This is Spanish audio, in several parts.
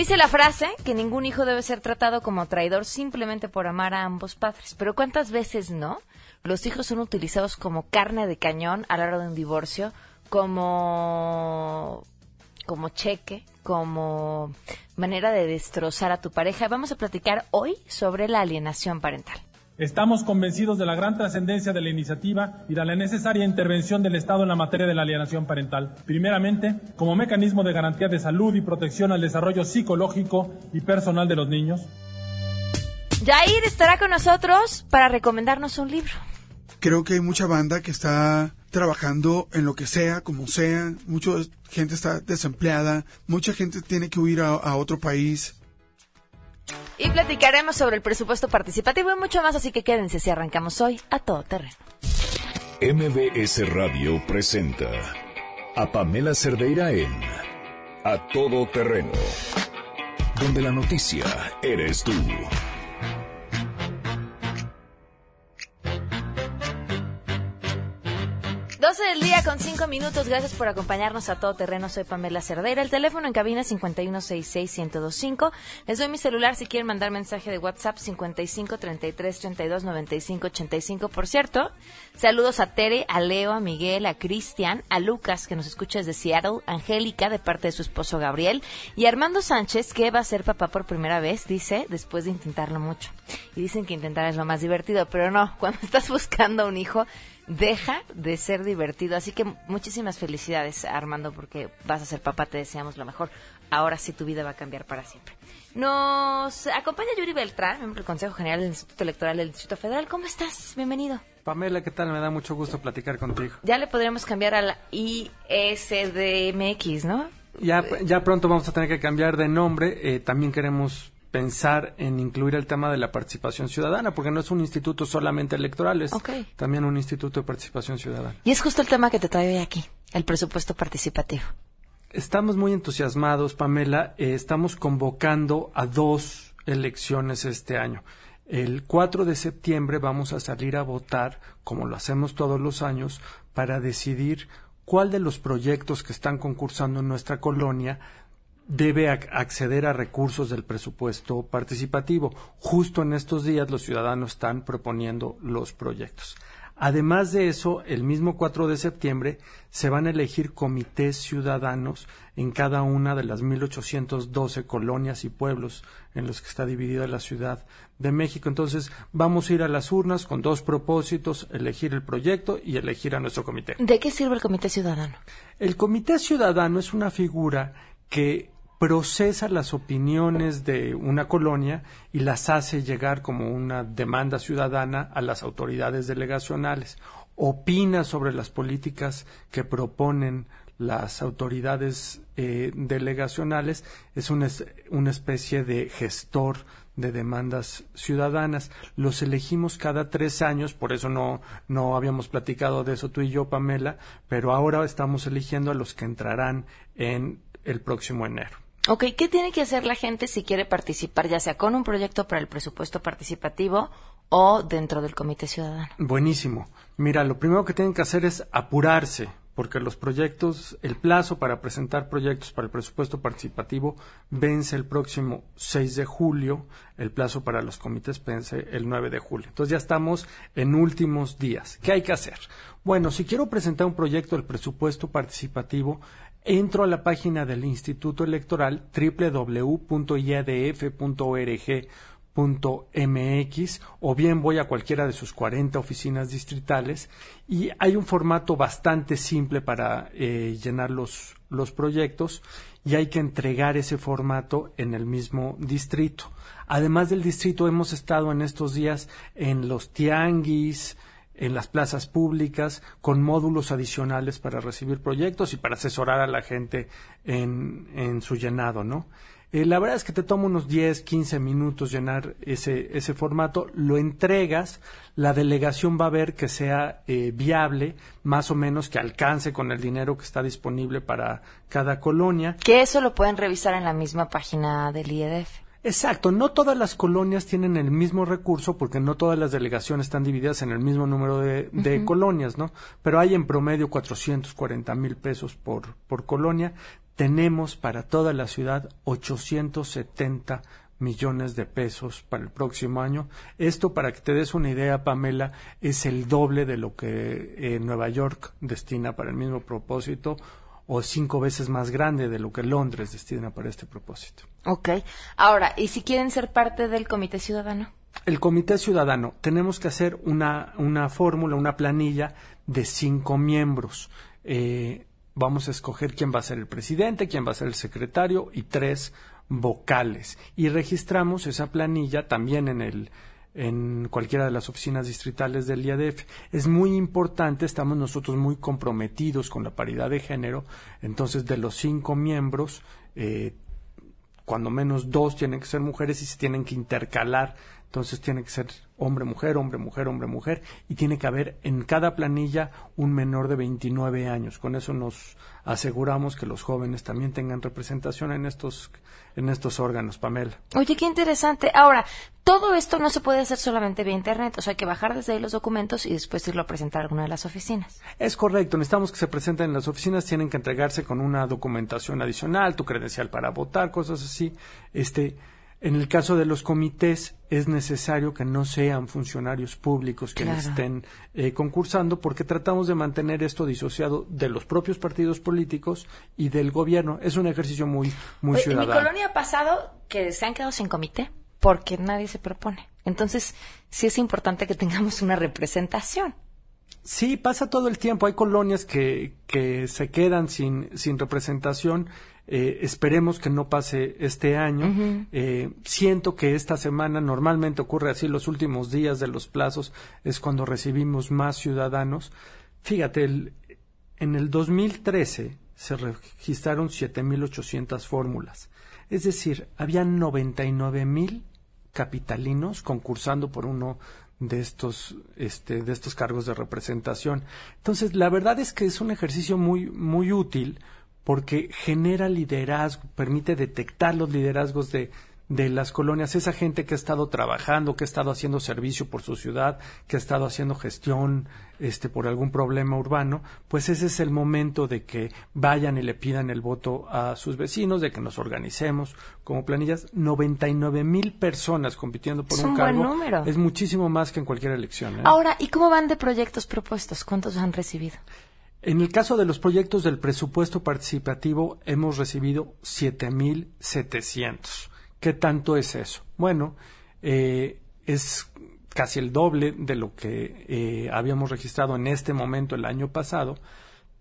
Dice la frase que ningún hijo debe ser tratado como traidor simplemente por amar a ambos padres. Pero ¿cuántas veces no? Los hijos son utilizados como carne de cañón a la hora de un divorcio, como como cheque, como manera de destrozar a tu pareja. Vamos a platicar hoy sobre la alienación parental. Estamos convencidos de la gran trascendencia de la iniciativa y de la necesaria intervención del Estado en la materia de la alienación parental. Primeramente, como mecanismo de garantía de salud y protección al desarrollo psicológico y personal de los niños. Jair estará con nosotros para recomendarnos un libro. Creo que hay mucha banda que está trabajando en lo que sea, como sea. Mucha gente está desempleada, mucha gente tiene que huir a, a otro país y platicaremos sobre el presupuesto participativo y mucho más, así que quédense si arrancamos hoy a todo terreno. MBS Radio presenta a Pamela Cerdeira en A Todo Terreno, donde la noticia eres tú. 12 del día con 5 minutos. Gracias por acompañarnos a todo terreno. Soy Pamela Cerdera. El teléfono en cabina 5166125. Les doy mi celular si quieren mandar mensaje de WhatsApp 5533329585. Por cierto, saludos a Tere, a Leo, a Miguel, a Cristian, a Lucas que nos escucha desde Seattle, Angélica de parte de su esposo Gabriel y Armando Sánchez que va a ser papá por primera vez, dice, después de intentarlo mucho. Y dicen que intentar es lo más divertido, pero no, cuando estás buscando un hijo deja de ser divertido. Así que muchísimas felicidades, Armando, porque vas a ser papá, te deseamos lo mejor. Ahora sí tu vida va a cambiar para siempre. Nos acompaña Yuri Beltrán, miembro del Consejo General del Instituto Electoral del Distrito Federal. ¿Cómo estás? Bienvenido. Pamela, ¿qué tal? Me da mucho gusto platicar contigo. Ya le podríamos cambiar a la ISDMX, ¿no? Ya, ya pronto vamos a tener que cambiar de nombre. Eh, también queremos pensar en incluir el tema de la participación ciudadana, porque no es un instituto solamente electoral, es también un instituto de participación ciudadana. Y es justo el tema que te trae hoy aquí, el presupuesto participativo. Estamos muy entusiasmados, Pamela. Eh, estamos convocando a dos elecciones este año. El 4 de septiembre vamos a salir a votar, como lo hacemos todos los años, para decidir cuál de los proyectos que están concursando en nuestra colonia debe acceder a recursos del presupuesto participativo. Justo en estos días los ciudadanos están proponiendo los proyectos. Además de eso, el mismo 4 de septiembre se van a elegir comités ciudadanos en cada una de las 1812 colonias y pueblos en los que está dividida la Ciudad de México. Entonces, vamos a ir a las urnas con dos propósitos, elegir el proyecto y elegir a nuestro comité. ¿De qué sirve el comité ciudadano? El comité ciudadano es una figura que procesa las opiniones de una colonia y las hace llegar como una demanda ciudadana a las autoridades delegacionales. Opina sobre las políticas que proponen las autoridades eh, delegacionales. Es una, una especie de gestor de demandas ciudadanas. Los elegimos cada tres años, por eso no, no habíamos platicado de eso tú y yo, Pamela, pero ahora estamos eligiendo a los que entrarán en el próximo enero. Ok, ¿qué tiene que hacer la gente si quiere participar, ya sea con un proyecto para el presupuesto participativo o dentro del Comité Ciudadano? Buenísimo. Mira, lo primero que tienen que hacer es apurarse, porque los proyectos, el plazo para presentar proyectos para el presupuesto participativo vence el próximo 6 de julio, el plazo para los comités vence el 9 de julio. Entonces ya estamos en últimos días. ¿Qué hay que hacer? Bueno, si quiero presentar un proyecto del presupuesto participativo, entro a la página del Instituto Electoral www.iadf.org.mx o bien voy a cualquiera de sus 40 oficinas distritales y hay un formato bastante simple para eh, llenar los, los proyectos y hay que entregar ese formato en el mismo distrito. Además del distrito hemos estado en estos días en los tianguis, en las plazas públicas con módulos adicionales para recibir proyectos y para asesorar a la gente en, en su llenado, ¿no? Eh, la verdad es que te toma unos 10, 15 minutos llenar ese, ese formato, lo entregas, la delegación va a ver que sea eh, viable, más o menos que alcance con el dinero que está disponible para cada colonia. Que eso lo pueden revisar en la misma página del IEDF. Exacto, no todas las colonias tienen el mismo recurso porque no todas las delegaciones están divididas en el mismo número de, de colonias, ¿no? Pero hay en promedio 440 mil pesos por, por colonia. Tenemos para toda la ciudad 870 millones de pesos para el próximo año. Esto, para que te des una idea, Pamela, es el doble de lo que eh, Nueva York destina para el mismo propósito o cinco veces más grande de lo que Londres destina para este propósito. Ok. Ahora, ¿y si quieren ser parte del Comité Ciudadano? El Comité Ciudadano, tenemos que hacer una, una fórmula, una planilla de cinco miembros. Eh, vamos a escoger quién va a ser el presidente, quién va a ser el secretario y tres vocales. Y registramos esa planilla también en el, en cualquiera de las oficinas distritales del IADF. Es muy importante, estamos nosotros muy comprometidos con la paridad de género, entonces de los cinco miembros, eh, cuando menos dos tienen que ser mujeres y se tienen que intercalar, entonces tiene que ser hombre, mujer, hombre, mujer, hombre, mujer, y tiene que haber en cada planilla un menor de 29 años. Con eso nos aseguramos que los jóvenes también tengan representación en estos, en estos órganos, Pamela. Oye, qué interesante. Ahora, todo esto no se puede hacer solamente vía Internet, o sea, hay que bajar desde ahí los documentos y después irlo a presentar a alguna de las oficinas. Es correcto, necesitamos que se presenten en las oficinas, tienen que entregarse con una documentación adicional, tu credencial para votar, cosas así. Este, en el caso de los comités es necesario que no sean funcionarios públicos quienes estén eh, concursando porque tratamos de mantener esto disociado de los propios partidos políticos y del gobierno. Es un ejercicio muy, muy ciudadano. En mi colonia ha pasado que se han quedado sin comité porque nadie se propone. Entonces, sí es importante que tengamos una representación. Sí, pasa todo el tiempo. Hay colonias que, que se quedan sin, sin representación eh, esperemos que no pase este año. Eh, siento que esta semana normalmente ocurre así, los últimos días de los plazos es cuando recibimos más ciudadanos. Fíjate, en el 2013 se registraron 7.800 fórmulas. Es decir, había 99.000 capitalinos concursando por uno de estos, este, de estos cargos de representación. Entonces, la verdad es que es un ejercicio muy, muy útil porque genera liderazgo, permite detectar los liderazgos de, de las colonias, esa gente que ha estado trabajando, que ha estado haciendo servicio por su ciudad, que ha estado haciendo gestión este, por algún problema urbano, pues ese es el momento de que vayan y le pidan el voto a sus vecinos, de que nos organicemos como planillas. 99 mil personas compitiendo por es un, un cargo. Buen número. Es muchísimo más que en cualquier elección. ¿eh? Ahora, ¿y cómo van de proyectos propuestos? ¿Cuántos han recibido? En el caso de los proyectos del presupuesto participativo hemos recibido 7.700. ¿Qué tanto es eso? Bueno, eh, es casi el doble de lo que eh, habíamos registrado en este momento el año pasado,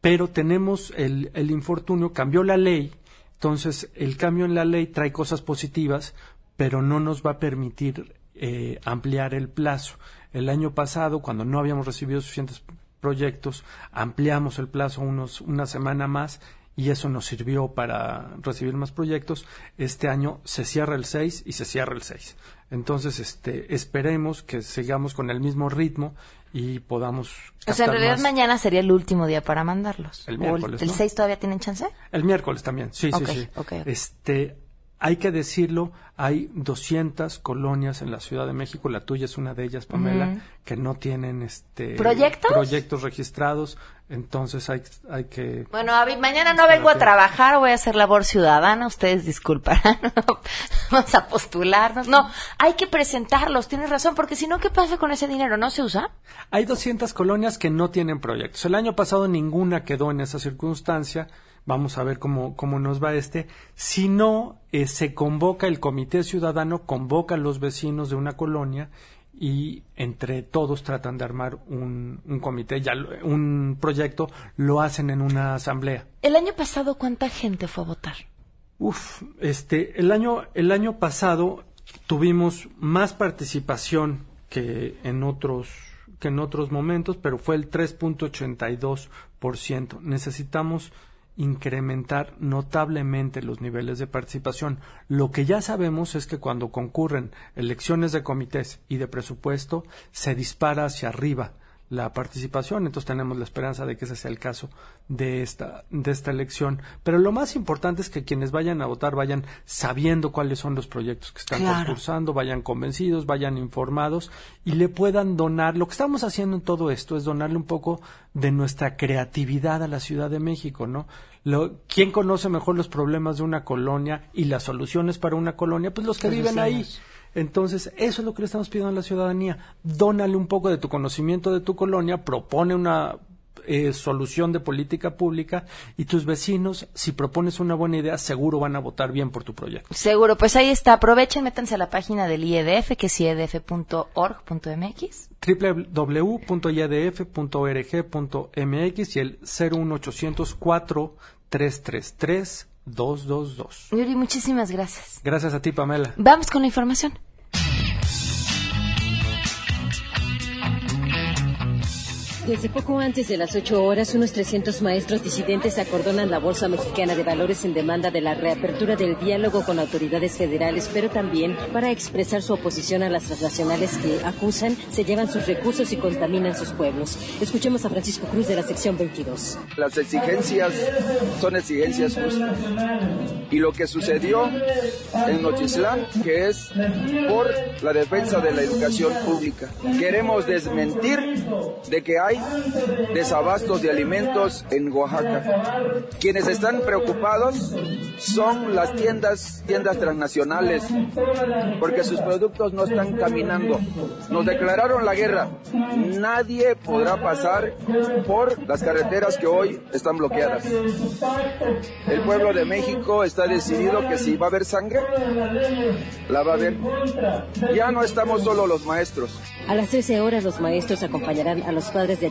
pero tenemos el, el infortunio, cambió la ley, entonces el cambio en la ley trae cosas positivas, pero no nos va a permitir eh, ampliar el plazo. El año pasado, cuando no habíamos recibido suficientes proyectos, ampliamos el plazo unos, una semana más y eso nos sirvió para recibir más proyectos. Este año se cierra el 6 y se cierra el 6. Entonces, este, esperemos que sigamos con el mismo ritmo y podamos. O sea, en realidad más. mañana sería el último día para mandarlos. El ¿O miércoles, ¿El ¿no? 6 todavía tienen chance? El miércoles también, sí, sí, sí. ok, ok. Este, hay que decirlo, hay 200 colonias en la Ciudad de México, la tuya es una de ellas, Pamela, que no tienen este ¿Proyectos? proyectos registrados, entonces hay, hay que Bueno, mañana no vengo a trabajar, voy a hacer labor ciudadana, ustedes disculparán, vamos a postularnos. No, hay que presentarlos, tienes razón, porque si no, ¿qué pasa con ese dinero? ¿No se usa? Hay 200 colonias que no tienen proyectos. El año pasado ninguna quedó en esa circunstancia. Vamos a ver cómo, cómo nos va este. Si no, eh, se convoca el comité ciudadano, convoca a los vecinos de una colonia y entre todos tratan de armar un, un comité, ya, lo- un proyecto, lo hacen en una asamblea. El año pasado, ¿cuánta gente fue a votar? Uf, este, el año, el año pasado tuvimos más participación que en otros, que en otros momentos, pero fue el 3.82%. Necesitamos incrementar notablemente los niveles de participación. Lo que ya sabemos es que cuando concurren elecciones de comités y de presupuesto, se dispara hacia arriba la participación. Entonces tenemos la esperanza de que ese sea el caso de esta, de esta elección. Pero lo más importante es que quienes vayan a votar vayan sabiendo cuáles son los proyectos que están concursando, vayan convencidos, vayan informados y le puedan donar. Lo que estamos haciendo en todo esto es donarle un poco de nuestra creatividad a la Ciudad de México, ¿no? Lo, ¿Quién conoce mejor los problemas de una colonia y las soluciones para una colonia? Pues los que viven ahí. Entonces, eso es lo que le estamos pidiendo a la ciudadanía. Dónale un poco de tu conocimiento de tu colonia, propone una eh, solución de política pública y tus vecinos, si propones una buena idea, seguro van a votar bien por tu proyecto. Seguro, pues ahí está. Aprovechen, métanse a la página del IEDF, que es iedf.org.mx. www.iedf.org.mx y el 01800 4333 222. Yuri, muchísimas gracias. Gracias a ti, Pamela. Vamos con la información. Desde poco antes de las 8 horas, unos 300 maestros disidentes acordonan la Bolsa Mexicana de Valores en demanda de la reapertura del diálogo con autoridades federales, pero también para expresar su oposición a las transnacionales que acusan se llevan sus recursos y contaminan sus pueblos. Escuchemos a Francisco Cruz de la sección 22. Las exigencias son exigencias justas. Y lo que sucedió en Nochislán, que es por la defensa de la educación pública. Queremos desmentir de que hay desabastos de alimentos en Oaxaca. Quienes están preocupados son las tiendas, tiendas transnacionales, porque sus productos no están caminando. Nos declararon la guerra. Nadie podrá pasar por las carreteras que hoy están bloqueadas. El pueblo de México está decidido que si va a haber sangre, la va a haber. Ya no estamos solo los maestros. A las 13 horas los maestros acompañarán a los padres de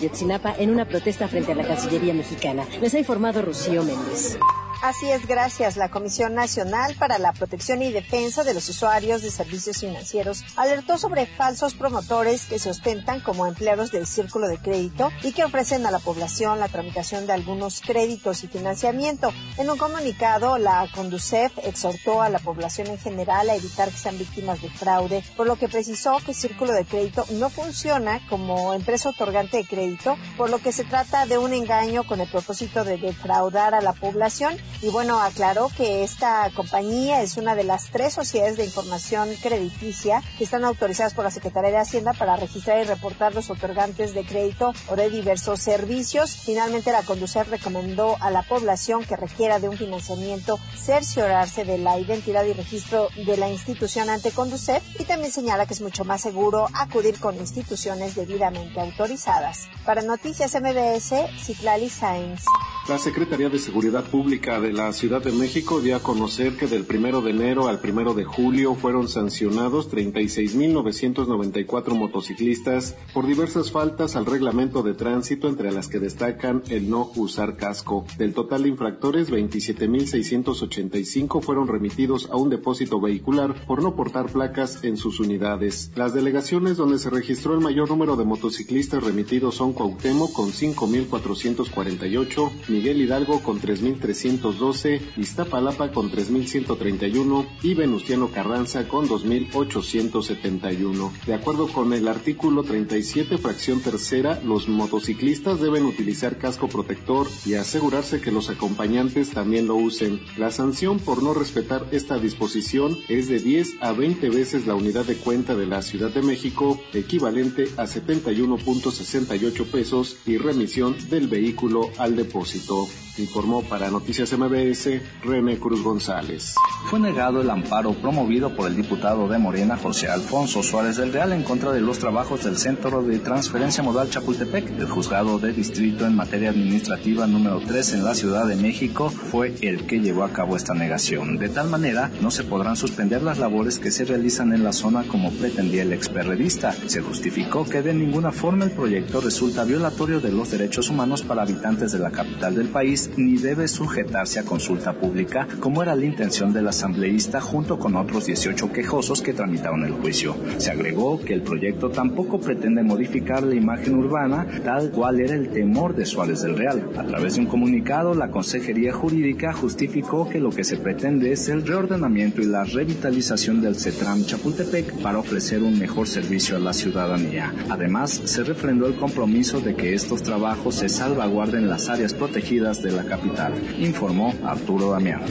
En una protesta frente a la Cancillería mexicana. Les ha informado Rocío Méndez. Así es, gracias. La Comisión Nacional para la Protección y Defensa de los Usuarios de Servicios Financieros alertó sobre falsos promotores que se ostentan como empleados del Círculo de Crédito y que ofrecen a la población la tramitación de algunos créditos y financiamiento. En un comunicado, la Conducef exhortó a la población en general a evitar que sean víctimas de fraude, por lo que precisó que Círculo de Crédito no funciona como empresa otorgante de crédito, por lo que se trata de un engaño con el propósito de defraudar a la población y bueno, aclaró que esta compañía es una de las tres sociedades de información crediticia que están autorizadas por la Secretaría de Hacienda para registrar y reportar los otorgantes de crédito o de diversos servicios. Finalmente, la Conducef recomendó a la población que requiera de un financiamiento cerciorarse de la identidad y registro de la institución ante Conducef y también señala que es mucho más seguro acudir con instituciones debidamente autorizadas. Para Noticias MBS, Citlali Sainz. La Secretaría de Seguridad Pública de la Ciudad de México dio a conocer que del primero de enero al primero de julio fueron sancionados 36.994 motociclistas por diversas faltas al reglamento de tránsito, entre las que destacan el no usar casco. Del total de infractores, 27.685 fueron remitidos a un depósito vehicular por no portar placas en sus unidades. Las delegaciones donde se registró el mayor número de motociclistas remitidos son Cuauhtémoc con 5.448, Miguel Hidalgo con 3.312, Iztapalapa con 3.131 y Venustiano Carranza con 2.871. De acuerdo con el artículo 37, fracción tercera, los motociclistas deben utilizar casco protector y asegurarse que los acompañantes también lo usen. La sanción por no respetar esta disposición es de 10 a 20 veces la unidad de cuenta de la Ciudad de México, equivalente a 71.68 pesos y remisión del vehículo al depósito momento Informó para Noticias MBS René Cruz González. Fue negado el amparo promovido por el diputado de Morena José Alfonso Suárez del Real en contra de los trabajos del Centro de Transferencia Modal Chapultepec. El juzgado de distrito en materia administrativa número 3 en la Ciudad de México fue el que llevó a cabo esta negación. De tal manera, no se podrán suspender las labores que se realizan en la zona como pretendía el experredista. Se justificó que de ninguna forma el proyecto resulta violatorio de los derechos humanos para habitantes de la capital del país ni debe sujetarse a consulta pública, como era la intención del asambleísta junto con otros 18 quejosos que tramitaron el juicio. Se agregó que el proyecto tampoco pretende modificar la imagen urbana tal cual era el temor de Suárez del Real. A través de un comunicado, la Consejería Jurídica justificó que lo que se pretende es el reordenamiento y la revitalización del CETRAM Chapultepec para ofrecer un mejor servicio a la ciudadanía. Además, se refrendó el compromiso de que estos trabajos se salvaguarden las áreas protegidas de la capital, informó Arturo Damián.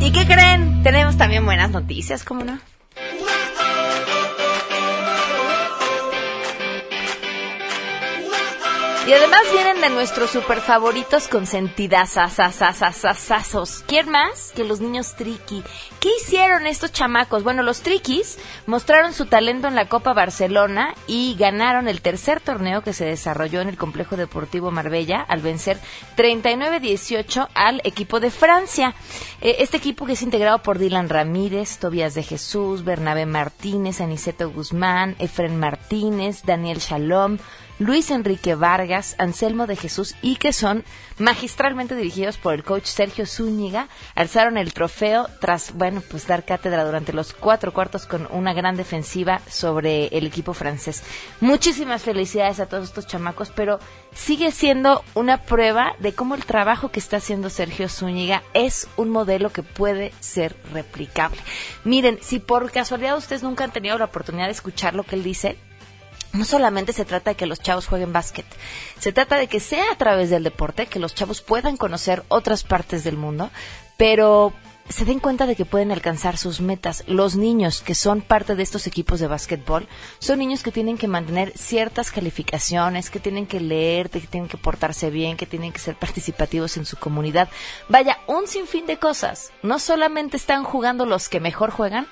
¿Y qué creen? Tenemos también buenas noticias, ¿cómo no? Y además vienen de nuestros super favoritos consentidas ¿Quién más? Que los niños triqui. ¿Qué hicieron estos chamacos? Bueno, los triquis mostraron su talento en la Copa Barcelona y ganaron el tercer torneo que se desarrolló en el Complejo Deportivo Marbella al vencer 39-18 al equipo de Francia. Eh, este equipo que es integrado por Dylan Ramírez, Tobias de Jesús, Bernabé Martínez, Aniceto Guzmán, Efren Martínez, Daniel Shalom, Luis Enrique Vargas, Anselmo de Jesús y que son magistralmente dirigidos por el coach Sergio Zúñiga, alzaron el trofeo tras, bueno, pues dar cátedra durante los cuatro cuartos con una gran defensiva sobre el equipo francés. Muchísimas felicidades a todos estos chamacos, pero sigue siendo una prueba de cómo el trabajo que está haciendo Sergio Zúñiga es un modelo que puede ser replicable. Miren, si por casualidad ustedes nunca han tenido la oportunidad de escuchar lo que él dice, no solamente se trata de que los chavos jueguen básquet, se trata de que sea a través del deporte que los chavos puedan conocer otras partes del mundo, pero se den cuenta de que pueden alcanzar sus metas. Los niños que son parte de estos equipos de básquetbol son niños que tienen que mantener ciertas calificaciones, que tienen que leer, que tienen que portarse bien, que tienen que ser participativos en su comunidad. Vaya, un sinfín de cosas. No solamente están jugando los que mejor juegan,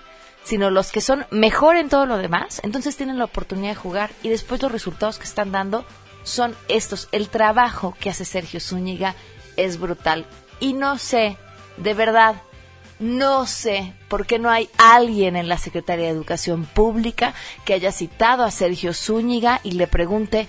sino los que son mejor en todo lo demás, entonces tienen la oportunidad de jugar y después los resultados que están dando son estos. El trabajo que hace Sergio Zúñiga es brutal. Y no sé, de verdad, no sé por qué no hay alguien en la Secretaría de Educación Pública que haya citado a Sergio Zúñiga y le pregunte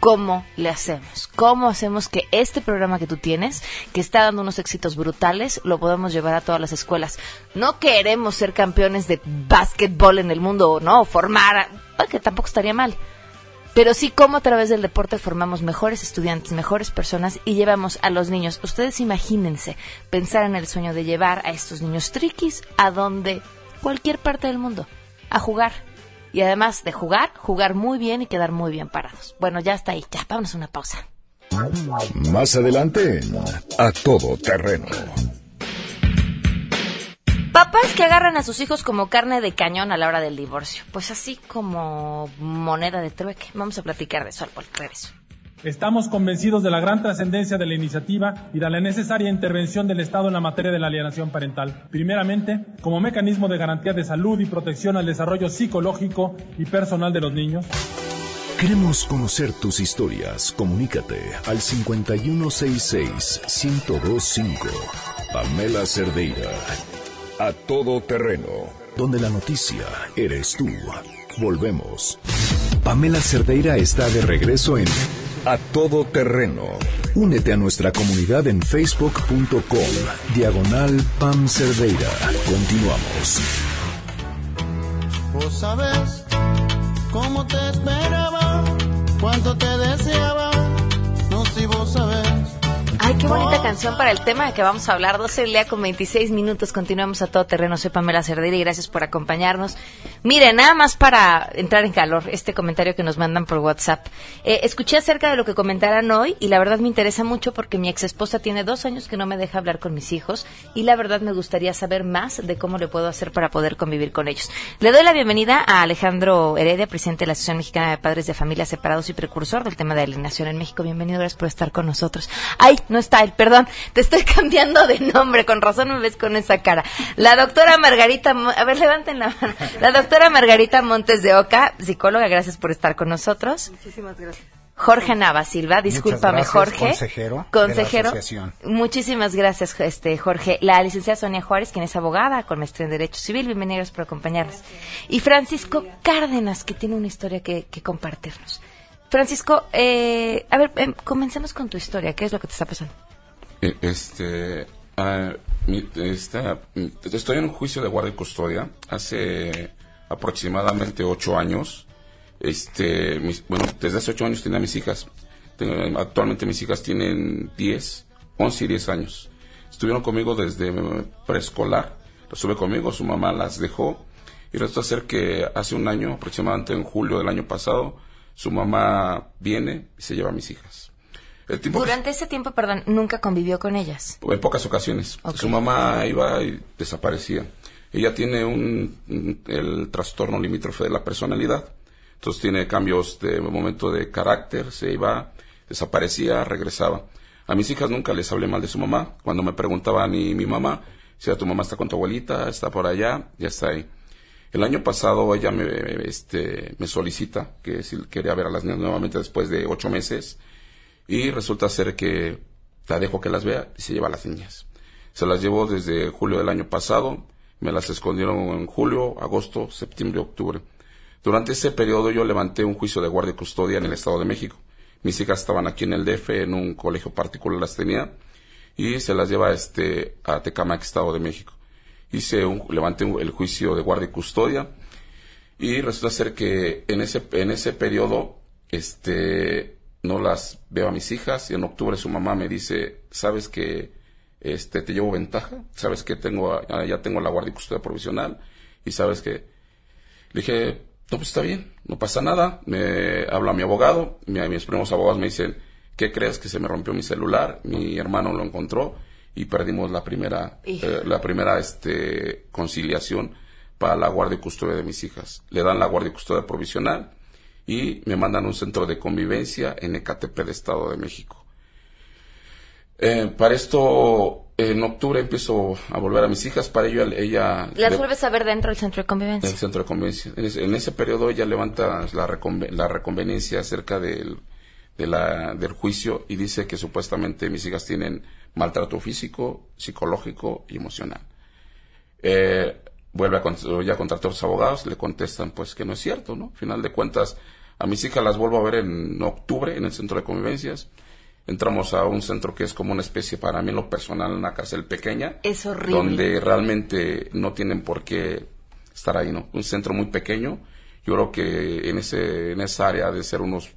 cómo le hacemos, cómo hacemos que este programa que tú tienes, que está dando unos éxitos brutales, lo podamos llevar a todas las escuelas. No queremos ser campeones de básquetbol en el mundo, no, formar, que tampoco estaría mal. Pero sí cómo a través del deporte formamos mejores estudiantes, mejores personas y llevamos a los niños. Ustedes imagínense pensar en el sueño de llevar a estos niños triquis a donde cualquier parte del mundo a jugar y además de jugar, jugar muy bien y quedar muy bien parados. Bueno, ya está ahí, ya, vámonos a una pausa. Más adelante, a todo terreno. Papás que agarran a sus hijos como carne de cañón a la hora del divorcio. Pues así como moneda de trueque. Vamos a platicar de eso al regreso. Estamos convencidos de la gran trascendencia de la iniciativa y de la necesaria intervención del Estado en la materia de la alienación parental. Primeramente, como mecanismo de garantía de salud y protección al desarrollo psicológico y personal de los niños. Queremos conocer tus historias. Comunícate al 5166-1025. Pamela Cerdeira. A todo terreno. Donde la noticia eres tú. Volvemos. Pamela Cerdeira está de regreso en a todo terreno. Únete a nuestra comunidad en facebook.com. Diagonal Pam Cerdeira. Continuamos. Vos sabés cómo te esperaba, cuánto te deseaba. No si vos sabés Ay, qué bonita canción para el tema de que vamos a hablar. 12 del día con 26 minutos. Continuamos a todo terreno. Soy Pamela Cerdeira y gracias por acompañarnos. Mire, nada más para entrar en calor, este comentario que nos mandan por WhatsApp. Eh, escuché acerca de lo que comentaran hoy y la verdad me interesa mucho porque mi ex esposa tiene dos años que no me deja hablar con mis hijos y la verdad me gustaría saber más de cómo le puedo hacer para poder convivir con ellos. Le doy la bienvenida a Alejandro Heredia, presidente de la Asociación Mexicana de Padres de Familias Separados y precursor del tema de alienación en México. Bienvenido, gracias por estar con nosotros. Ay, no está él, perdón, te estoy cambiando de nombre, con razón me ves con esa cara. La doctora Margarita, a ver, levanten la mano. La doctora Margarita Montes de Oca, psicóloga, gracias por estar con nosotros. Muchísimas gracias. Jorge Nava Silva. Discúlpame, gracias, Jorge. consejero de la Consejero. asociación. Muchísimas gracias, este Jorge. La licenciada Sonia Juárez, quien es abogada con maestría en Derecho Civil. Bienvenidos por acompañarnos. Y Francisco Cárdenas, que tiene una historia que, que compartirnos. Francisco, eh, a ver, em, comencemos con tu historia. ¿Qué es lo que te está pasando? Eh, Este, mm, estoy en un juicio de guardia y custodia hace aproximadamente ocho años. Este, mis- bueno, desde hace ocho años tenía mis hijas. Tengo- actualmente mis hijas tienen 10, 11 y 10 años. Estuvieron conmigo desde preescolar. Estuve conmigo, su mamá las dejó. Y resulta ser que hace un año, aproximadamente en julio del año pasado, su mamá viene y se lleva a mis hijas. El tiempo que- Durante ese tiempo, perdón, nunca convivió con ellas. en pocas ocasiones. Su mamá iba y desaparecía. Ella tiene un, el trastorno limítrofe de la personalidad. Entonces tiene cambios de momento de carácter, se iba, desaparecía, regresaba. A mis hijas nunca les hablé mal de su mamá. Cuando me preguntaban y mi mamá, si tu mamá está con tu abuelita, está por allá, ya está ahí. El año pasado ella me, este, me solicita que si quería ver a las niñas nuevamente después de ocho meses y resulta ser que la dejo que las vea y se lleva a las niñas. Se las llevó desde julio del año pasado, me las escondieron en julio, agosto, septiembre, octubre. Durante ese periodo yo levanté un juicio de guardia y custodia en el Estado de México. Mis hijas estaban aquí en el DF, en un colegio particular las tenía, y se las lleva este, a Tecamac, Estado de México. Hice un, levanté un- el juicio de guardia y custodia, y resulta ser que en ese, en ese periodo, este, no las veo a mis hijas, y en octubre su mamá me dice, ¿sabes que este, te llevo ventaja? ¿Sabes que tengo, a- ya tengo la guardia y custodia provisional? Y sabes que, le dije, no, pues está bien, no pasa nada. Me habla mi abogado, mi- mis primos abogados me dicen, ¿qué crees que se me rompió mi celular? Mi hermano lo encontró y perdimos la primera, eh, la primera este, conciliación para la guardia y custodia de mis hijas. Le dan la guardia y custodia provisional y me mandan a un centro de convivencia en Ecatepec de Estado de México. Eh, para esto, en octubre empiezo a volver a mis hijas. Para ello, ella... Las vuelves a ver dentro del centro de convivencia. en el centro de conveniencia. En ese, en ese periodo ella levanta la, reconve- la reconveniencia acerca del, de la, del juicio y dice que supuestamente mis hijas tienen maltrato físico, psicológico y emocional. Eh, vuelve a ya contratar a los abogados, le contestan pues que no es cierto, ¿no? Al final de cuentas, a mis hijas las vuelvo a ver en octubre en el centro de convivencias. Entramos a un centro que es como una especie, para mí en lo personal, una cárcel pequeña Es horrible. donde realmente no tienen por qué estar ahí, ¿no? Un centro muy pequeño. Yo creo que en ese en esa área de ser unos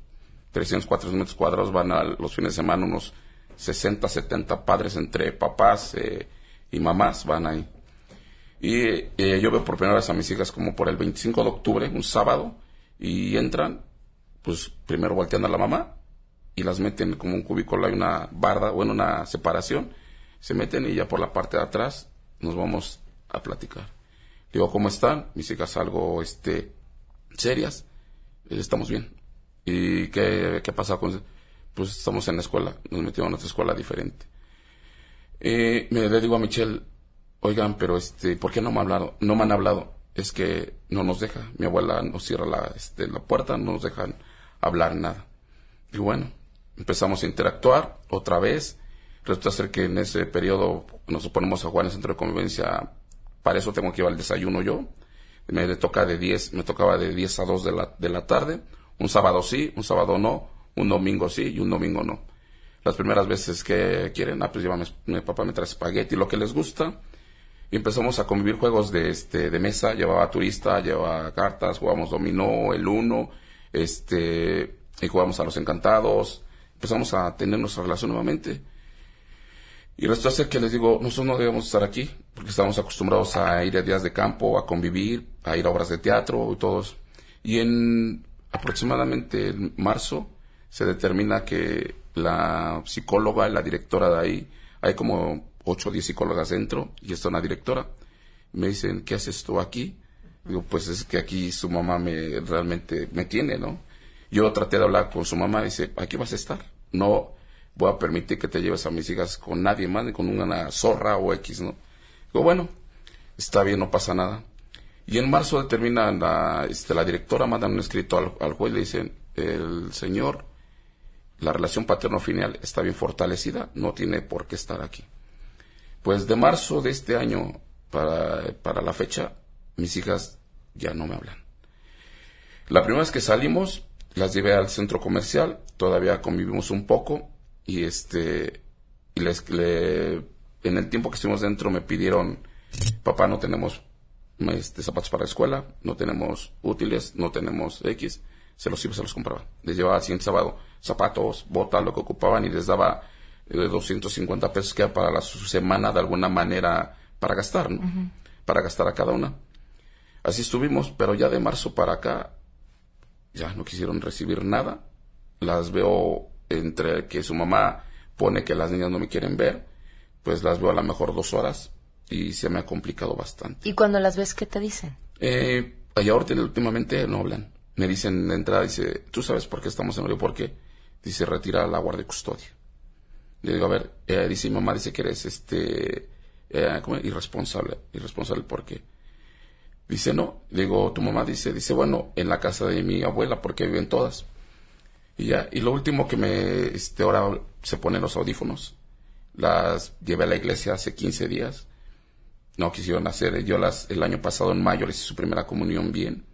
300, 400 metros cuadrados van a los fines de semana unos 60, 70 padres entre papás eh, y mamás van ahí. Y eh, yo veo por primera vez a mis hijas como por el 25 de octubre, un sábado, y entran, pues primero volteando a la mamá y las meten como un cubículo, hay una barda, bueno, una separación, se meten y ya por la parte de atrás nos vamos a platicar. Digo, ¿cómo están? Mis hijas algo, este, serias. Eh, Estamos bien. ¿Y qué, qué pasa con...? Pues estamos en la escuela, nos metieron a otra escuela diferente. Eh, me le digo a Michelle, oigan, pero este, ¿por qué no me, han hablado? no me han hablado? Es que no nos deja, mi abuela nos cierra la, este, la puerta, no nos dejan hablar nada. Y bueno, empezamos a interactuar otra vez. Resulta ser que en ese periodo nos ponemos a jugar en el centro de convivencia. Para eso tengo que ir al desayuno yo. Me toca de 10, me tocaba de 10 a 2 de la, de la tarde. Un sábado sí, un sábado no. Un domingo sí y un domingo no. Las primeras veces que quieren, ah, pues llévame, mi papá me trae espagueti, lo que les gusta. Y empezamos a convivir juegos de, este, de mesa. Llevaba turista, llevaba cartas, jugábamos dominó, el uno, este, y jugamos a los encantados. Empezamos a tener nuestra relación nuevamente. Y resulta ser que les digo, nosotros no debemos estar aquí, porque estamos acostumbrados a ir a días de campo, a convivir, a ir a obras de teatro y todos. Y en aproximadamente en marzo se determina que la psicóloga, la directora de ahí, hay como 8 o 10 psicólogas dentro y está una directora. Me dicen, ¿qué haces tú aquí? Digo, pues es que aquí su mamá me realmente me tiene, ¿no? Yo traté de hablar con su mamá dice, aquí vas a estar. No voy a permitir que te lleves a mis hijas con nadie más, ni con una zorra o X, ¿no? Digo, bueno, está bien, no pasa nada. Y en marzo determina la, este, la directora, mandan un escrito al, al juez, le dicen, el señor la relación paterno-filial está bien fortalecida, no tiene por qué estar aquí. Pues de marzo de este año para, para la fecha, mis hijas ya no me hablan. La primera vez que salimos, las llevé al centro comercial, todavía convivimos un poco y este y les le, en el tiempo que estuvimos dentro me pidieron papá no tenemos este, zapatos para la escuela, no tenemos útiles, no tenemos X, se los iba, se los compraba. Les llevaba el sábado zapatos, botas, lo que ocupaban y les daba eh, 250 pesos que era para la, su semana de alguna manera para gastar, ¿no? Para gastar a cada una. Así estuvimos, pero ya de marzo para acá ya no quisieron recibir nada. Las veo entre que su mamá pone que las niñas no me quieren ver, pues las veo a lo mejor dos horas y se me ha complicado bastante. ¿Y cuando las ves, qué te dicen? Eh, allá ahorita últimamente no hablan. Me dicen de entrada, dice, ¿tú sabes por qué estamos en Río? ¿Por qué? Dice, retira la guardia de custodia. Le digo, a ver, eh, dice mi mamá, dice que eres este, eh, irresponsable. Irresponsable, ¿por qué? Dice, no. Digo, tu mamá dice, dice, bueno, en la casa de mi abuela, porque viven todas. Y ya, y lo último que me, este, ahora se ponen los audífonos. Las llevé a la iglesia hace 15 días. No quisieron hacer, yo las, el año pasado en mayo les hice su primera comunión bien.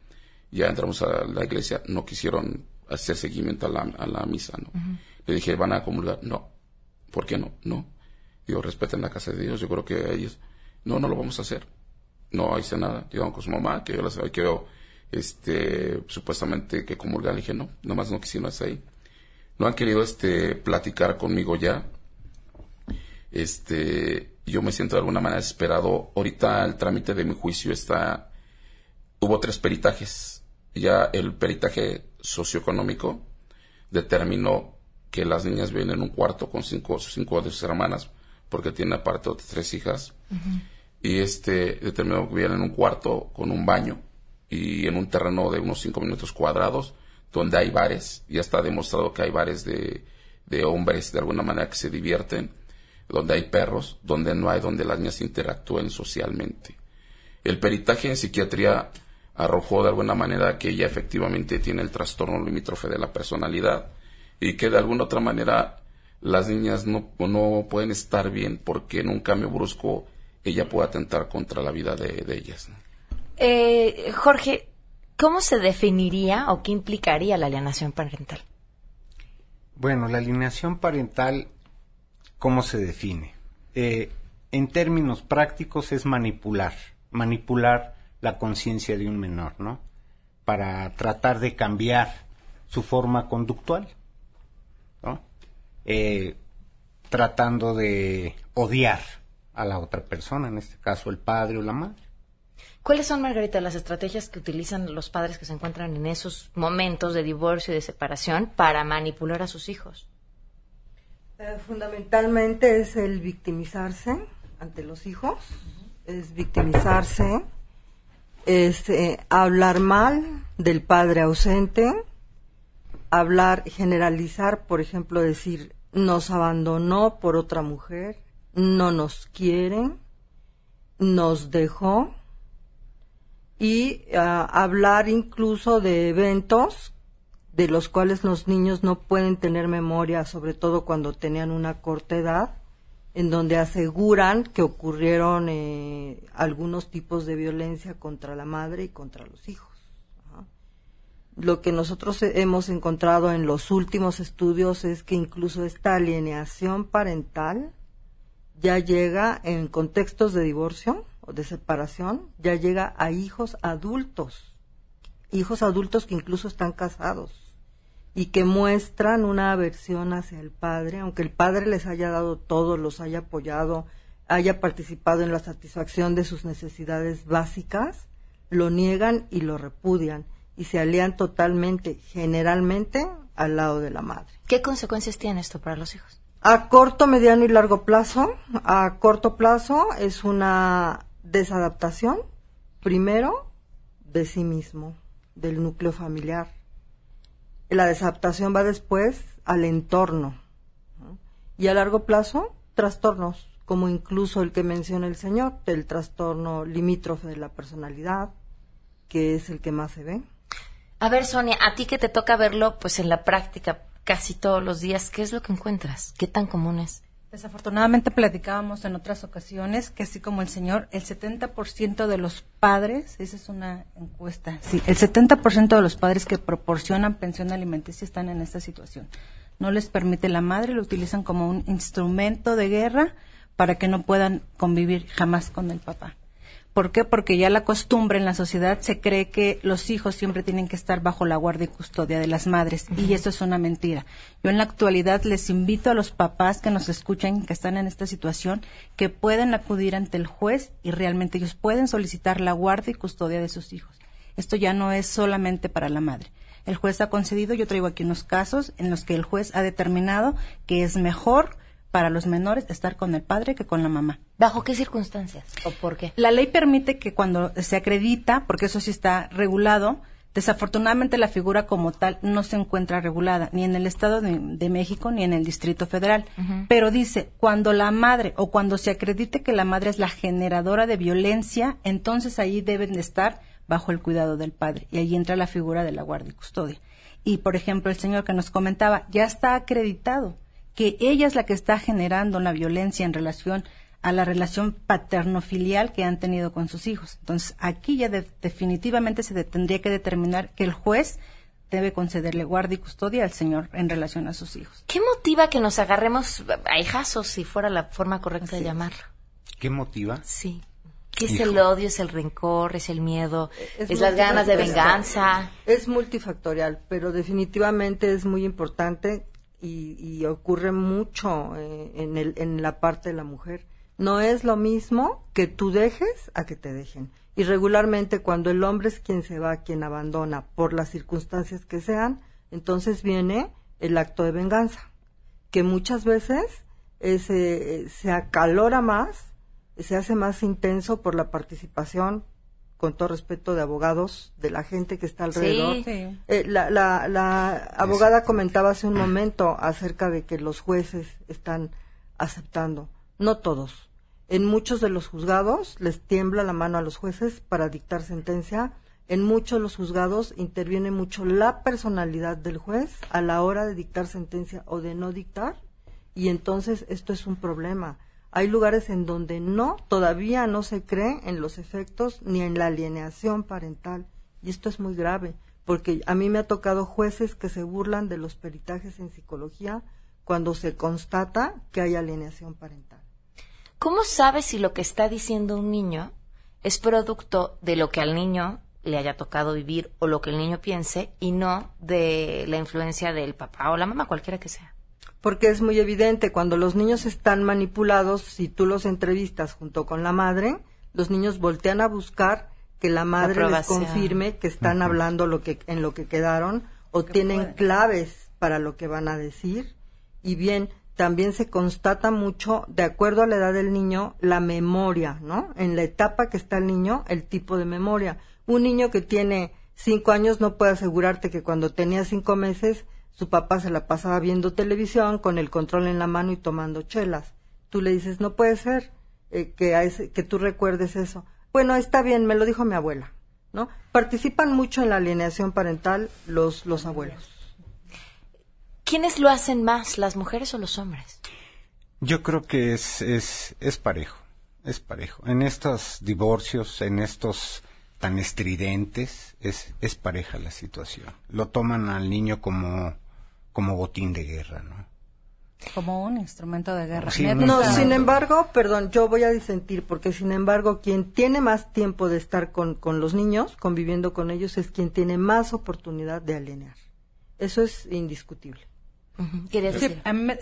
Ya entramos a la iglesia, no quisieron hacer seguimiento a la, a la misa, ¿no? Le dije, ¿van a comulgar? No. ¿Por qué no? No. Digo, respeten la casa de Dios, yo creo que ellos, no, no lo vamos a hacer. No hice nada. Llegaron con su mamá, que yo las que veo, este, supuestamente que comulgar. Le dije, no, nomás no quisieron hacer ahí. No han querido, este, platicar conmigo ya. Este, yo me siento de alguna manera desesperado. Ahorita el trámite de mi juicio está, hubo tres peritajes. Ya el peritaje socioeconómico determinó que las niñas viven en un cuarto con cinco, cinco de sus hermanas, porque tiene aparte otras tres hijas. Y este determinó que vivían en un cuarto con un baño y en un terreno de unos cinco minutos cuadrados, donde hay bares. Ya está demostrado que hay bares de, de hombres de alguna manera que se divierten, donde hay perros, donde no hay, donde las niñas interactúen socialmente. El peritaje en psiquiatría arrojó de alguna manera que ella efectivamente tiene el trastorno limítrofe de la personalidad y que de alguna otra manera las niñas no, no pueden estar bien porque en un cambio brusco ella puede atentar contra la vida de, de ellas. ¿no? Eh, Jorge, ¿cómo se definiría o qué implicaría la alienación parental? Bueno, la alienación parental, ¿cómo se define? Eh, en términos prácticos es manipular, manipular la conciencia de un menor, ¿no? Para tratar de cambiar su forma conductual, ¿no? Eh, tratando de odiar a la otra persona, en este caso el padre o la madre. ¿Cuáles son, Margarita, las estrategias que utilizan los padres que se encuentran en esos momentos de divorcio y de separación para manipular a sus hijos? Eh, fundamentalmente es el victimizarse ante los hijos, es victimizarse, es eh, hablar mal del padre ausente, hablar, generalizar, por ejemplo, decir, nos abandonó por otra mujer, no nos quiere, nos dejó, y uh, hablar incluso de eventos de los cuales los niños no pueden tener memoria, sobre todo cuando tenían una corta edad, en donde aseguran que ocurrieron eh, algunos tipos de violencia contra la madre y contra los hijos. Lo que nosotros hemos encontrado en los últimos estudios es que incluso esta alienación parental ya llega en contextos de divorcio o de separación, ya llega a hijos adultos, hijos adultos que incluso están casados y que muestran una aversión hacia el padre, aunque el padre les haya dado todo, los haya apoyado, haya participado en la satisfacción de sus necesidades básicas, lo niegan y lo repudian y se alían totalmente, generalmente, al lado de la madre. ¿Qué consecuencias tiene esto para los hijos? A corto, mediano y largo plazo. A corto plazo es una desadaptación, primero, de sí mismo, del núcleo familiar. La desadaptación va después al entorno. ¿no? Y a largo plazo, trastornos, como incluso el que menciona el señor, el trastorno limítrofe de la personalidad, que es el que más se ve. A ver, Sonia, a ti que te toca verlo pues en la práctica, casi todos los días, ¿qué es lo que encuentras? ¿Qué tan común es? Desafortunadamente platicábamos en otras ocasiones que así como el señor, el 70% de los padres, esa es una encuesta, sí, el 70% de los padres que proporcionan pensión alimenticia están en esta situación. No les permite la madre, lo utilizan como un instrumento de guerra para que no puedan convivir jamás con el papá. ¿Por qué? Porque ya la costumbre en la sociedad se cree que los hijos siempre tienen que estar bajo la guardia y custodia de las madres y eso es una mentira. Yo en la actualidad les invito a los papás que nos escuchan, que están en esta situación, que pueden acudir ante el juez y realmente ellos pueden solicitar la guardia y custodia de sus hijos. Esto ya no es solamente para la madre. El juez ha concedido, yo traigo aquí unos casos en los que el juez ha determinado que es mejor para los menores estar con el padre que con la mamá. ¿Bajo qué circunstancias o por qué? La ley permite que cuando se acredita, porque eso sí está regulado, desafortunadamente la figura como tal no se encuentra regulada ni en el Estado de, México ni en el Distrito Federal. Pero dice, cuando la madre o cuando se acredite que la madre es la generadora de violencia, entonces ahí deben de estar bajo el cuidado del padre. Y ahí entra la figura de la guardia y custodia. Y, por ejemplo, el señor que nos comentaba, ya está acreditado que ella es la que está generando la violencia en relación a la relación paterno-filial que han tenido con sus hijos. Entonces, aquí ya definitivamente se tendría que determinar que el juez debe concederle guardia y custodia al señor en relación a sus hijos. ¿Qué motiva que nos agarremos a hijazos, si fuera la forma correcta de llamarlo? ¿Qué motiva? Sí. ¿Qué es el odio, es el rencor, es el miedo, es las ganas de venganza? Es multifactorial, pero definitivamente es muy importante y, ocurre mucho eh, en, el, en la parte de la mujer. No es lo mismo que tú dejes a que te dejen. Y regularmente cuando el hombre es quien se va, quien abandona por las circunstancias que sean, entonces viene el acto de venganza, que muchas veces eh, se acalora más, se hace más intenso por la participación con todo respeto de abogados, de la gente que está alrededor. Eh, la, la, abogada comentaba hace un momento acerca de que los jueces están aceptando, no todos. En muchos de los juzgados les tiembla la mano a los jueces para dictar sentencia. En muchos de los juzgados interviene mucho la personalidad del juez a la hora de dictar sentencia o de no dictar. Y entonces esto es un problema hay lugares en donde no, todavía no se cree en los efectos ni en la alienación parental. Y esto es muy grave, porque a mí me ha tocado jueces que se burlan de los peritajes en psicología cuando se constata que hay alienación parental. ¿Cómo sabes si lo que está diciendo un niño es producto de lo que al niño le haya tocado vivir o lo que el niño piense y no de la influencia del papá o la mamá, cualquiera que sea? Porque es muy evidente cuando los niños están manipulados, si tú los entrevistas junto con la madre, los niños voltean a buscar que la madre les confirme que están hablando lo que en lo que quedaron o tienen claves para lo que van a decir y bien también se constata mucho de acuerdo a la edad del niño la memoria, ¿no? En la etapa que está el niño, el tipo de memoria. Un niño que tiene cinco años no puede asegurarte que cuando tenía cinco meses su papá se la pasaba viendo televisión con el control en la mano y tomando chelas. Tú le dices, no puede ser eh, que, que tú recuerdes eso. Bueno, está bien, me lo dijo mi abuela, ¿no? Participan mucho en la alienación parental los, los abuelos. ¿Quiénes lo hacen más, las mujeres o los hombres? Yo creo que es, es, es parejo, es parejo. En estos divorcios, en estos tan estridentes, es, es pareja la situación. Lo toman al niño como como botín de guerra, ¿no? Como un instrumento de guerra. no, sin embargo, perdón, yo voy a disentir, porque sin embargo, quien tiene más tiempo de estar con, con los niños, conviviendo con ellos, es quien tiene más oportunidad de alienar. Eso es indiscutible. es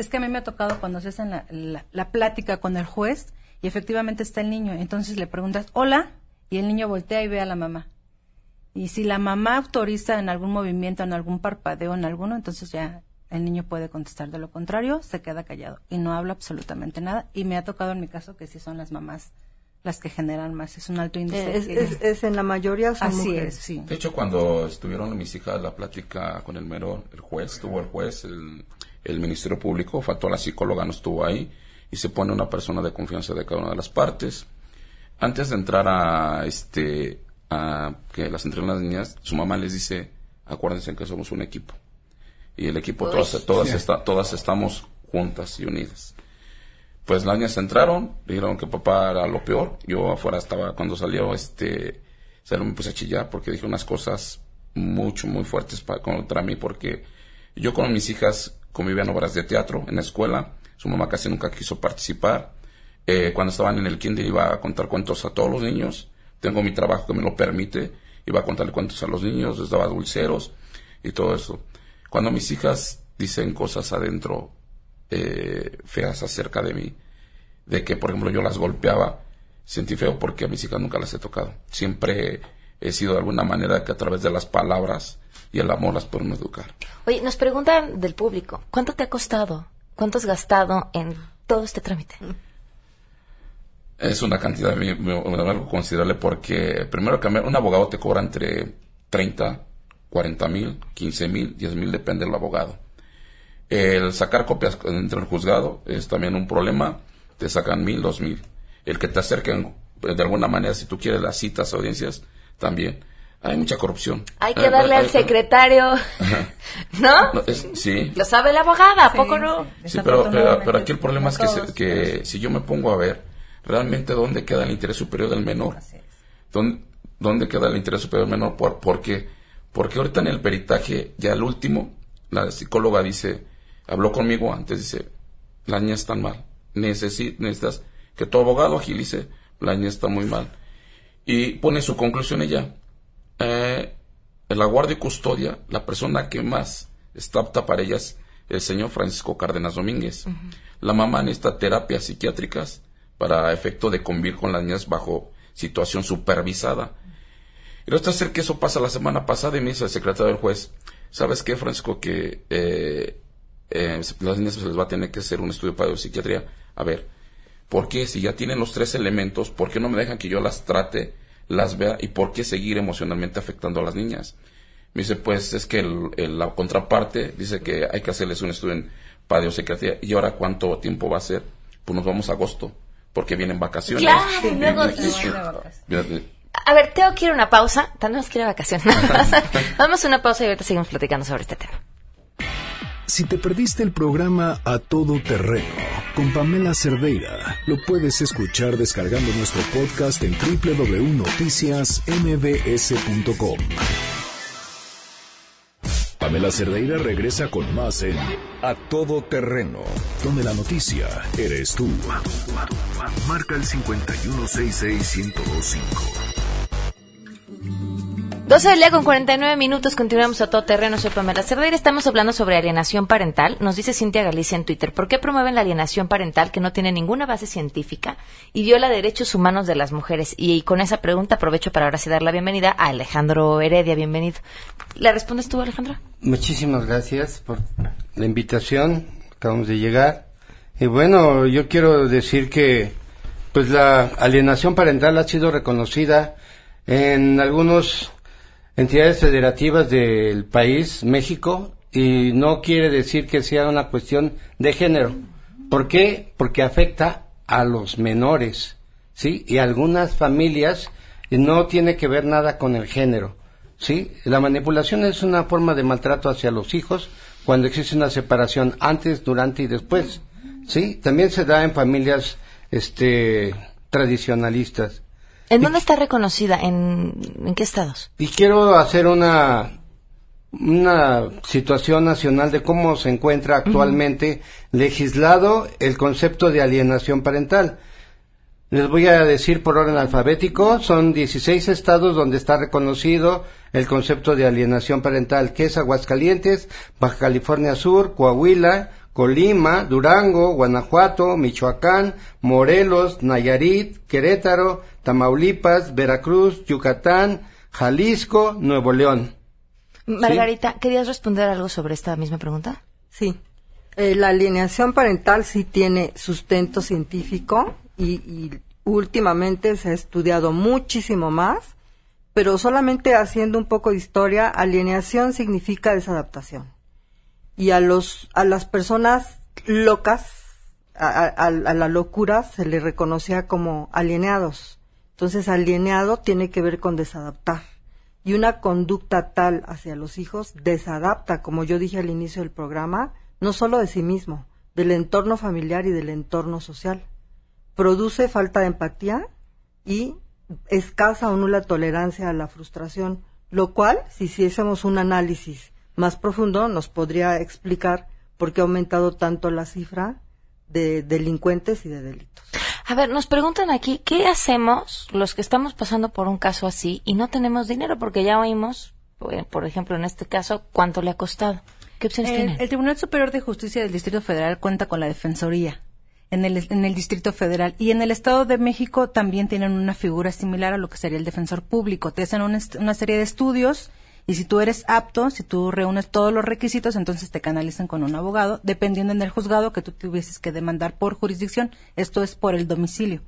que a mí me ha tocado cuando se hace la, la, plática con el juez y efectivamente está el niño. Entonces le preguntas, hola, y el niño voltea y ve a la mamá. Y si la mamá autoriza en algún movimiento, en algún parpadeo, en alguno, entonces ya el niño puede contestar. De lo contrario, se queda callado y no habla absolutamente nada. Y me ha tocado en mi caso que sí son las mamás las que generan más. Es un alto índice. Es, en la mayoría son Así mujeres. sí. De hecho, cuando estuvieron mis hijas la plática con el mero, el juez, estuvo el juez, el, el Ministerio Público, faltó la psicóloga, no estuvo ahí, y se pone una persona de confianza de cada una de las partes. Antes de entrar a este a que las entrenan las niñas, su mamá les dice, acuérdense que somos un equipo. Y el equipo, todas, todas, está, todas estamos juntas y unidas. Pues las niñas entraron, dijeron que papá era lo peor. Yo afuera estaba, cuando salió, este, se me puse a chillar porque dije unas cosas mucho, muy fuertes para, contra mí porque yo con mis hijas convivían obras de teatro en la escuela. Su mamá casi nunca quiso participar. Eh, cuando estaban en el kinder iba a contar cuentos a todos los niños. Tengo mi trabajo que me lo permite. Iba a contarle cuentos a los niños, les daba dulceros y todo eso. Cuando mis hijas dicen cosas adentro eh, feas acerca de mí, de que, por ejemplo, yo las golpeaba, sentí feo porque a mis hijas nunca las he tocado. Siempre he sido de alguna manera que a través de las palabras y el amor las podemos educar. Oye, nos preguntan del público, ¿cuánto te ha costado? ¿Cuánto has gastado en todo este trámite? Es una cantidad algo considerable porque primero que un abogado te cobra entre 30, 40 mil, 15 mil, 10 mil, depende del abogado. El sacar copias entre el juzgado es también un problema, te sacan mil, dos mil. El que te acerquen de alguna manera, si tú quieres las citas, audiencias, también. Hay mucha corrupción. Hay que darle al secretario, ¿no? sí. Lo sabe la abogada, ¿a poco no? Sí, pero, pero, aquí el problema es que, que si yo me pongo a ver realmente dónde queda el interés superior del menor. ¿Dónde, dónde queda el interés superior del menor? ¿Por, porque Porque ahorita en el peritaje, ya el último, la psicóloga dice, habló conmigo antes, dice, la niña está mal. necesitas que tu abogado agilice, la niña está muy mal. Y pone su conclusión ella. Eh, en la guardia y custodia, la persona que más está apta para ellas el señor Francisco Cárdenas Domínguez. La mamá necesita terapias psiquiátricas para efecto de convivir con las niñas bajo situación supervisada. Y resulta ser que eso pasa la semana pasada y me dice el secretario del juez, ¿sabes qué, Francisco? Que eh, eh, las niñas se les va a tener que hacer un estudio para psiquiatría. A ver, ¿por qué si ya tienen los tres elementos, por qué no me dejan que yo las trate, las vea y por qué seguir emocionalmente afectando a las niñas? Me dice, pues es que la contraparte dice que hay que hacerles un estudio en psiquiatría y ahora cuánto tiempo va a ser. Pues nos vamos a agosto porque vienen vacaciones. A ver, tengo que ir a una pausa. Tenemos que ir a vacaciones. Vamos a una pausa y ahorita seguimos platicando sobre este tema. Si te perdiste el programa A Todo Terreno con Pamela Cerdeira, lo puedes escuchar descargando nuestro podcast en www.noticiasmbs.com. Pamela Cerdeira regresa con más en A Todo Terreno, donde la noticia eres tú. Marca el 5166125. 12 del día con 49 minutos, continuamos a todo terreno, soy Pamela Cerdeira, estamos hablando sobre alienación parental, nos dice Cintia Galicia en Twitter, ¿por qué promueven la alienación parental que no tiene ninguna base científica y viola derechos humanos de las mujeres? Y, con esa pregunta aprovecho para ahora sí dar la bienvenida a Alejandro Heredia, bienvenido. ¿Le respondes tú, Alejandro? Muchísimas gracias por la invitación, acabamos de llegar. Y bueno, yo quiero decir que pues la alienación parental ha sido reconocida en algunos entidades federativas del país, México, y no quiere decir que sea una cuestión de género. ¿Por qué? Porque afecta a los menores, ¿sí? Y algunas familias no tiene que ver nada con el género, ¿sí? La manipulación es una forma de maltrato hacia los hijos cuando existe una separación antes, durante y después, ¿sí? También se da en familias este tradicionalistas. ¿En dónde está reconocida? ¿En, qué estados? Y quiero hacer una una situación nacional de cómo se encuentra actualmente legislado el concepto de alienación parental. Les voy a decir por orden alfabético, son 16 estados donde está reconocido el concepto de alienación parental, que es Aguascalientes, Baja California Sur, Coahuila, Colima, Durango, Guanajuato, Michoacán, Morelos, Nayarit, Querétaro, Tamaulipas, Veracruz, Yucatán, Jalisco, Nuevo León. Margarita, ¿querías responder algo sobre esta misma pregunta? Sí. Eh, la alineación parental sí tiene sustento científico y, y últimamente se ha estudiado muchísimo más, pero solamente haciendo un poco de historia, alienación significa desadaptación y a los a las personas locas a, la locura se le reconocía como alienados entonces alienado tiene que ver con desadaptar y una conducta tal hacia los hijos desadapta, como yo dije al inicio del programa, no solo de sí mismo, del entorno familiar y del entorno social. Produce falta de empatía y escasa o nula tolerancia a la frustración, lo cual, si hiciésemos un análisis más profundo, nos podría explicar por qué ha aumentado tanto la cifra de delincuentes y de delitos. A ver, nos preguntan aquí, ¿qué hacemos los que estamos pasando por un caso así y no tenemos dinero? Porque ya oímos, eh, por ejemplo, en este caso, cuánto le ha costado. ¿Qué opciones El, tienen? el Tribunal Superior de Justicia del Distrito Federal cuenta con la Defensoría en el, en el Distrito Federal y en el Estado de México también tienen una figura similar a lo que sería el defensor público. Te hacen una, una serie de estudios y si tú eres apto, si tú reúnes todos los requisitos, entonces te canalizan con un abogado, dependiendo en el juzgado que tú tuvieses que demandar por jurisdicción. Esto es por el domicilio.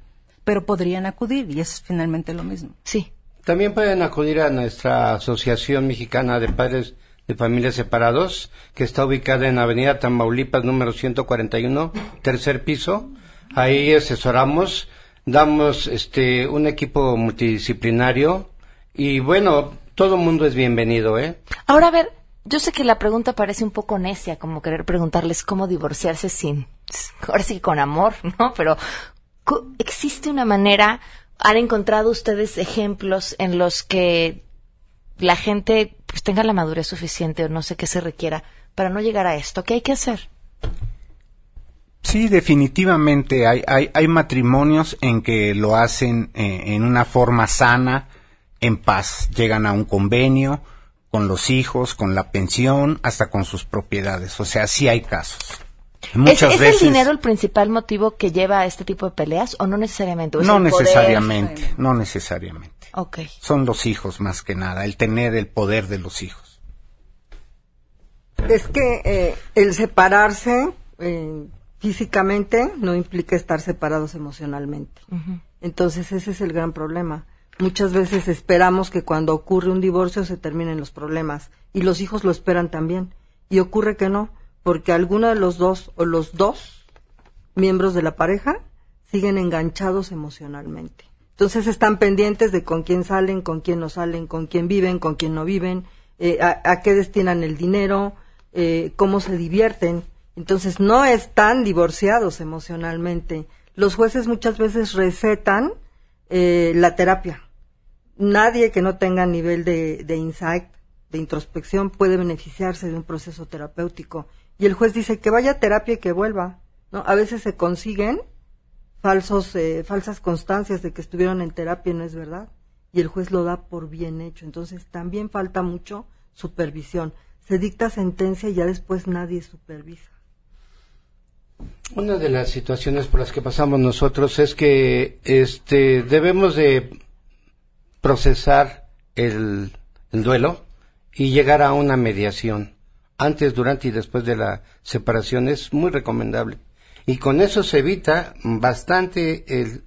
Pero podrían acudir y es finalmente lo mismo. Sí. También pueden acudir a nuestra Asociación Mexicana de Padres de Familias Separados, que está ubicada en Avenida Tamaulipas número 141, tercer piso. Ahí asesoramos, damos este un equipo multidisciplinario y bueno, todo mundo es bienvenido, ¿eh? Ahora, a ver, yo sé que la pregunta parece un poco necia, como querer preguntarles cómo divorciarse sin, ahora sí con amor, ¿no? Pero ¿existe una manera, han encontrado ustedes ejemplos en los que la gente pues tenga la madurez suficiente o no sé qué se requiera para no llegar a esto? ¿Qué hay que hacer? Sí, definitivamente hay, hay, hay matrimonios en que lo hacen eh, en una forma sana, en paz. Llegan a un convenio con los hijos, con la pensión, hasta con sus propiedades. O sea, sí hay casos. Muchas ¿Es, es veces el dinero el principal motivo que lleva a este tipo de peleas o no necesariamente? ¿O es no poder? necesariamente, no necesariamente. Ok. Son los hijos más que nada, el tener el poder de los hijos. Es que eh, el separarse eh, físicamente no implica estar separados emocionalmente. Entonces ese es el gran problema. Muchas veces esperamos que cuando ocurre un divorcio se terminen los problemas y los hijos lo esperan también. Y ocurre que no, porque alguno de los dos o los dos miembros de la pareja siguen enganchados emocionalmente. Entonces están pendientes de con quién salen, con quién no salen, con quién viven, con quién no viven, eh, a, a qué destinan el dinero, eh, cómo se divierten. Entonces no están divorciados emocionalmente. Los jueces muchas veces recetan eh, la terapia. Nadie que no tenga nivel de, de insight, de introspección, puede beneficiarse de un proceso terapéutico. Y el juez dice que vaya a terapia y que vuelva. ¿no? A veces se consiguen falsos, eh, falsas constancias de que estuvieron en terapia y no es verdad. Y el juez lo da por bien hecho. Entonces también falta mucho supervisión. Se dicta sentencia y ya después nadie supervisa. Una de las situaciones por las que pasamos nosotros es que este debemos de procesar el, el duelo y llegar a una mediación. Antes, durante y después de la separación es muy recomendable. Y con eso se evita bastante el,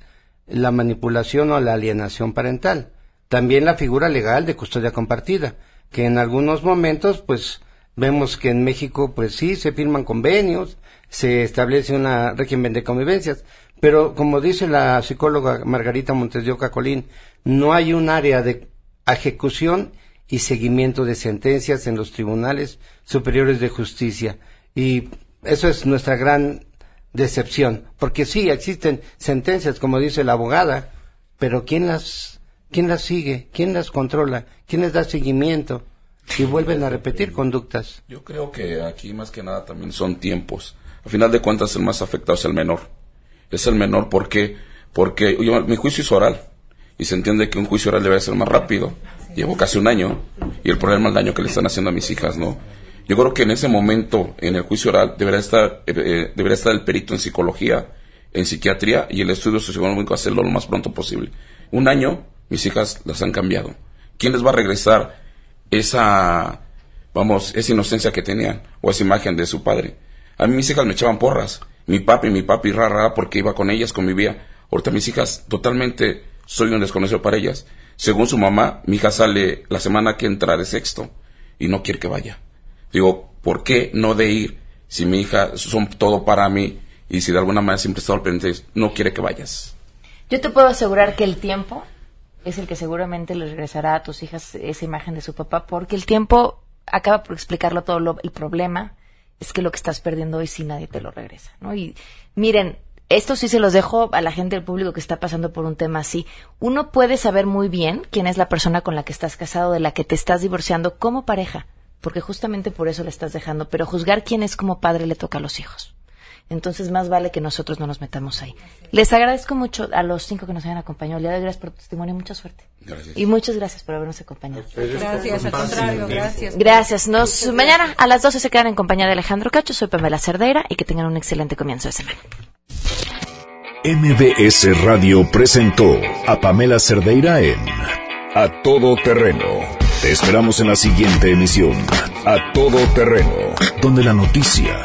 la manipulación o la alienación parental. También la figura legal de custodia compartida, que en algunos momentos, pues, vemos que en México, pues sí, se firman convenios, se establece una régimen de convivencias, pero como dice la psicóloga Margarita Montes de Oca Colín, no hay un área de ejecución y seguimiento de sentencias en los tribunales superiores de justicia. Y eso es nuestra gran decepción, porque sí existen sentencias, como dice la abogada, pero ¿quién las, quién las sigue? ¿Quién las controla? ¿Quién les da seguimiento? Y vuelven a repetir conductas. Yo creo que aquí más que nada también son tiempos. Al final de cuentas el más afectado es el menor. Es el menor porque, porque yo- mi juicio es oral y se entiende que un juicio oral debe ser más rápido. Llevo casi un año y el problema es el daño que le están haciendo a mis hijas, ¿no? Yo creo que en ese momento, en el juicio oral, debería estar, eh, eh, debería estar el perito en psicología, en psiquiatría y el estudio socioeconómico hacerlo lo más pronto posible. Un año, mis hijas las han cambiado. ¿Quién les va a regresar esa, vamos, esa inocencia que tenían o esa imagen de su padre? A mí mis hijas me echaban porras. Mi papi, mi papi, rara, porque iba con ellas, convivía. Ahorita mis hijas, totalmente, soy un desconocido para ellas. Según su mamá, mi hija sale la semana que entra de sexto y no quiere que vaya. Digo, ¿por qué no de ir si mi hija son todo para mí y si de alguna manera siempre está al pendiente, no quiere que vayas? Yo te puedo asegurar que el tiempo es el que seguramente le regresará a tus hijas esa imagen de su papá, porque el tiempo acaba por explicarlo todo. Lo, el problema es que lo que estás perdiendo hoy sí nadie te lo regresa, ¿no? Y miren, esto sí se los dejo a la gente del público que está pasando por un tema así. Uno puede saber muy bien quién es la persona con la que estás casado, de la que te estás divorciando como pareja, porque justamente por eso le estás dejando, pero juzgar quién es como padre le toca a los hijos. Entonces, más vale que nosotros no nos metamos ahí. Les agradezco mucho a los cinco que nos hayan acompañado. Le doy gracias por tu testimonio y mucha suerte. Gracias. Y muchas gracias por habernos acompañado. Gracias, al contrario, gracias. Gracias. Nos, mañana a las 12 se quedan en compañía de Alejandro Cacho. Soy Pamela Cerdeira y que tengan un excelente comienzo de semana. MBS Radio presentó a Pamela Cerdeira en A Todo Terreno. Te esperamos en la siguiente emisión, A Todo Terreno, donde la noticia